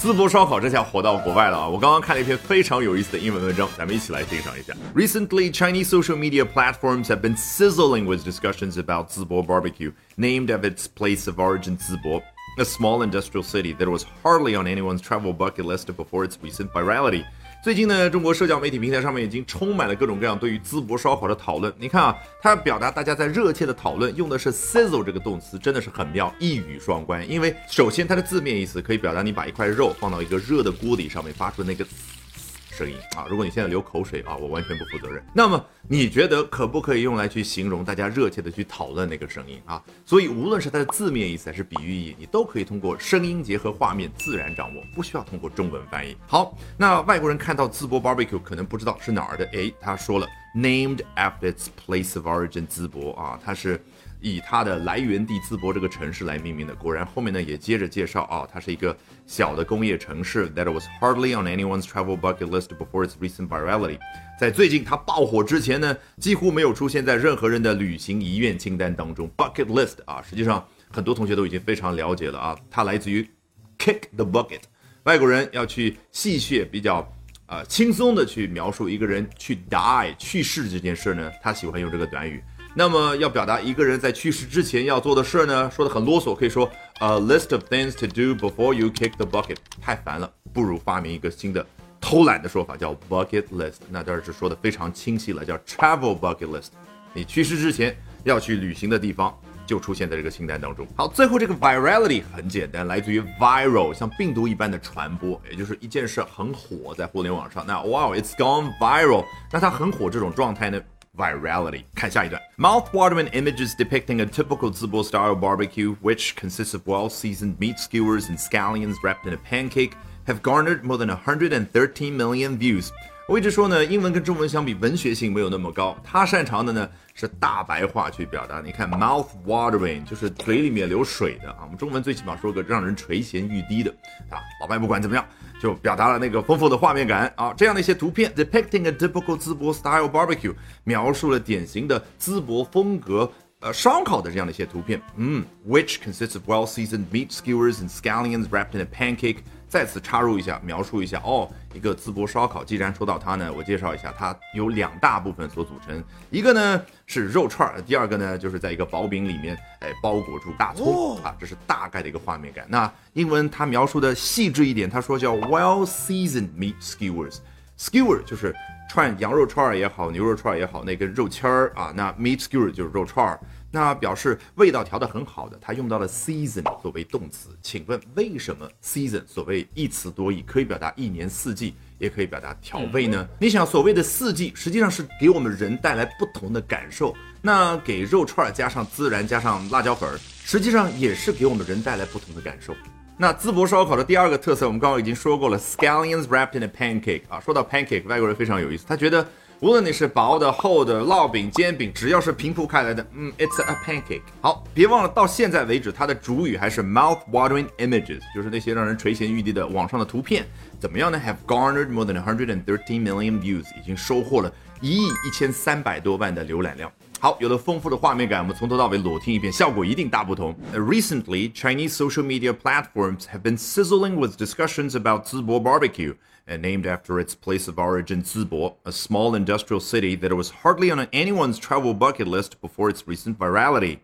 淄博烧烤这下火到国外了啊！我刚刚看了一篇非常有意思的英文文章，咱们一起来欣赏一下。Recently, Chinese social media platforms have been sizzling with discussions about Zibo barbecue, named after its place of origin Zibo, a small industrial city that was hardly on anyone's travel bucket list before its recent virality. 最近呢，中国社交媒体平台上面已经充满了各种各样对于淄博烧烤的讨论。你看啊，它表达大家在热切的讨论，用的是 sizzle 这个动词，真的是很妙，一语双关。因为首先它的字面意思可以表达你把一块肉放到一个热的锅底上面发出的那个。声音啊！如果你现在流口水啊，我完全不负责任。那么你觉得可不可以用来去形容大家热切的去讨论那个声音啊？所以无论是它的字面意思还是比喻意义，你都可以通过声音结合画面自然掌握，不需要通过中文翻译。好，那外国人看到淄博 barbecue 可能不知道是哪儿的，诶，他说了，named after its place of origin，淄博啊，它是。以它的来源地淄博这个城市来命名的。果然，后面呢也接着介绍啊，它是一个小的工业城市。That was hardly on anyone's travel bucket list before its recent virality。在最近它爆火之前呢，几乎没有出现在任何人的旅行遗愿清单当中。Bucket list 啊，实际上很多同学都已经非常了解了啊，它来自于 kick the bucket。外国人要去戏谑比较啊轻松的去描述一个人去 die 去世这件事呢，他喜欢用这个短语。那么要表达一个人在去世之前要做的事儿呢，说的很啰嗦，可以说 a list of things to do before you kick the bucket，太烦了，不如发明一个新的偷懒的说法，叫 bucket list。那这儿是说的非常清晰了，叫 travel bucket list。你去世之前要去旅行的地方就出现在这个清单当中。好，最后这个 virality 很简单，来自于 viral，像病毒一般的传播，也就是一件事很火在互联网上。那 wow，it's gone viral，那它很火这种状态呢 ？virality. 看下一段. Mouth-watering images depicting a typical Zibo-style barbecue, which consists of well-seasoned meat skewers and scallions wrapped in a pancake, have garnered more than 113 million views. 我一直说呢，英文跟中文相比，文学性没有那么高。他擅长的呢是大白话去表达。你看，mouth watering 就是嘴里面流水的啊。我们中文最起码说个让人垂涎欲滴的啊。老外不管怎么样， 就表达了那个丰富的画面感啊。这样的一些图片，depicting a typical 淄博 style barbecue，描述了典型的淄博风格呃烧烤的这样的一些图片。嗯，which consists of well-seasoned meat skewers and scallions wrapped in a pancake。再次插入一下，描述一下哦，一个淄博烧烤。既然说到它呢，我介绍一下，它有两大部分所组成，一个呢是肉串儿，第二个呢就是在一个薄饼里面，哎，包裹住大葱啊，这是大概的一个画面感。那英文它描述的细致一点，他说叫 well seasoned meat skewers，skewer 就是串羊肉串儿也好，牛肉串儿也好，那根肉签儿啊，那 meat skewer 就是肉串儿。那表示味道调得很好的，它用到了 season 作为动词。请问为什么 season 所谓一词多义，可以表达一年四季，也可以表达调味呢？你想，所谓的四季，实际上是给我们人带来不同的感受。那给肉串加上孜然，加上辣椒粉儿，实际上也是给我们人带来不同的感受。那淄博烧烤的第二个特色，我们刚刚已经说过了，scallions wrapped in a pancake 啊。说到 pancake，外国人非常有意思，他觉得。无论你是薄的、厚的、烙饼、煎饼，只要是平铺开来的，嗯，it's a pancake。好，别忘了，到现在为止，它的主语还是 mouth-watering images，就是那些让人垂涎欲滴的网上的图片。怎么样呢？Have garnered more than 113 million views，已经收获了一亿一千三百多万的浏览量。好，有了丰富的画面感，我们从头到尾裸听一遍，效果一定大不同。Recently, Chinese social media platforms have been sizzling with discussions about Zibo barbecue and named after its place of origin, Zibo, a small industrial city that was hardly on anyone's travel bucket list before its recent virality.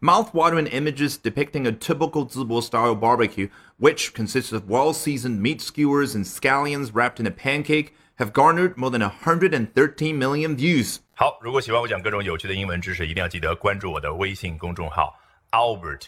Mouth-watering images depicting a typical Zibo-style barbecue, which consists of well-seasoned meat skewers and scallions wrapped in a pancake, have garnered more than 113 million views. 好，如果喜欢我讲各种有趣的英文知识，一定要记得关注我的微信公众号 Albert。